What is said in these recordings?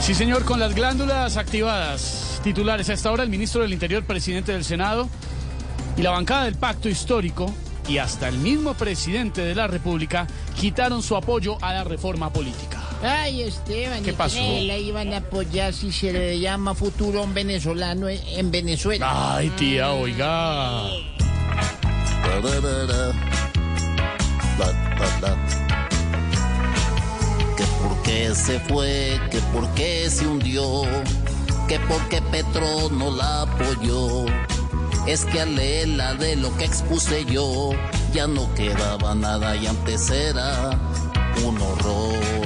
Sí, señor, con las glándulas activadas. Titulares a esta hora, el ministro del Interior, presidente del Senado y la bancada del Pacto Histórico y hasta el mismo presidente de la República quitaron su apoyo a la reforma política. Ay, Esteban, ¿Qué ¿y pasó? la iban a apoyar si se le llama futuro un venezolano en- en Venezuela? Ay, tía, oiga. Que por qué se fue, que por qué se hundió, que por qué Petro no la apoyó. Es que al leerla de lo que expuse yo, ya no quedaba nada y antes era un horror.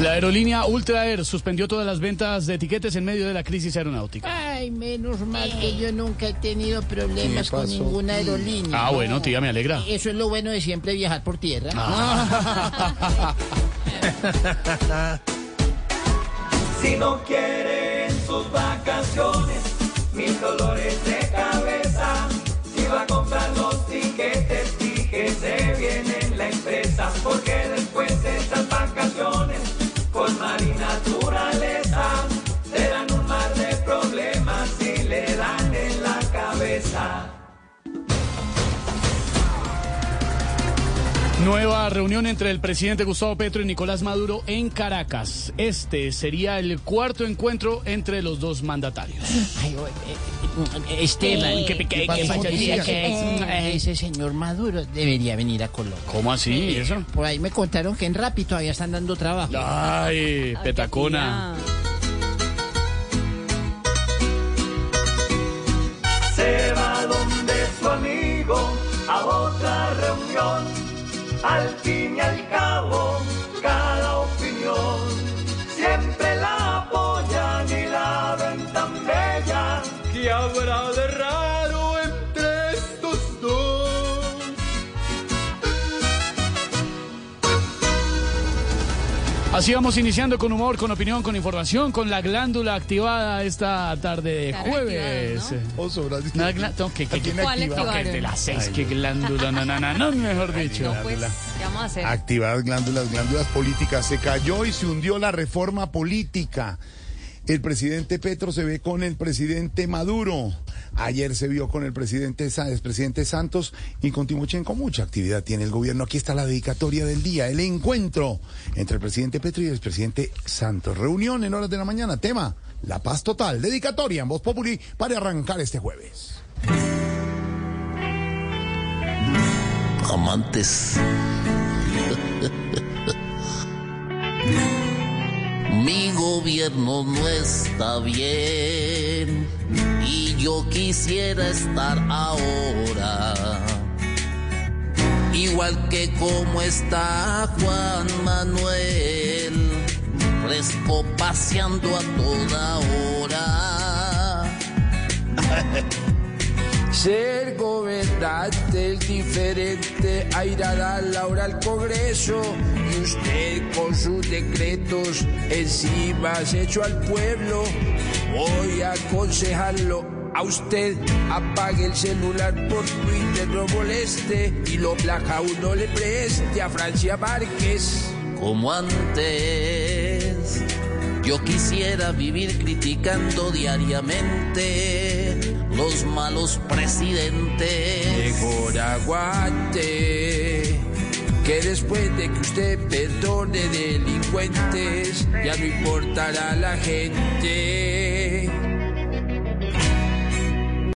La aerolínea Ultra Air suspendió todas las ventas de etiquetes en medio de la crisis aeronáutica. Ay, menos mal que yo nunca he tenido problemas con ninguna aerolínea. Ah, bueno, tía, me alegra. Eso es lo bueno de siempre viajar por tierra. Si no quieren sus vacaciones, Nueva reunión entre el presidente Gustavo Petro y Nicolás Maduro en Caracas. Este sería el cuarto encuentro entre los dos mandatarios. Ay, eh, eh, Esteban, ¿Qué- qué- qué pasó, tía? Que, eh, ese señor Maduro debería venir a Colombia. ¿Cómo así? ¿Y eso? Por ahí me contaron que en Rappi todavía están dando trabajo. Ay, petacona. Se Al fin Así vamos iniciando con humor, con opinión, con información, con la glándula activada esta tarde de jueves. activada, Oso, Brasil. Una glá- no, que- que- que- ¿Cuál que activaron? de las seis, que glándula, no, no, no, no, mejor dicho. No, pues, ¿qué vamos a hacer? Activadas glándulas, glándulas políticas. Se cayó y se hundió la reforma política. El presidente Petro se ve con el presidente Maduro. Ayer se vio con el presidente, el presidente Santos y con Timochenko. Mucha actividad tiene el gobierno. Aquí está la dedicatoria del día, el encuentro entre el presidente Petro y el presidente Santos. Reunión en horas de la mañana. Tema, la paz total. Dedicatoria en Voz Populi para arrancar este jueves. amantes. Mi gobierno no está bien y yo quisiera estar ahora. Igual que como está Juan Manuel, fresco paseando a toda hora. Ser es diferente a ir a dar la hora al Congreso y usted con sus decretos encima se echó al pueblo. Voy a aconsejarlo a usted, apague el celular por Twitter, no moleste y lo placa uno le preste a Francia Márquez. como antes. Yo quisiera vivir criticando diariamente los malos presidentes. Mejor aguante. Que después de que usted perdone delincuentes, ya no importará la gente.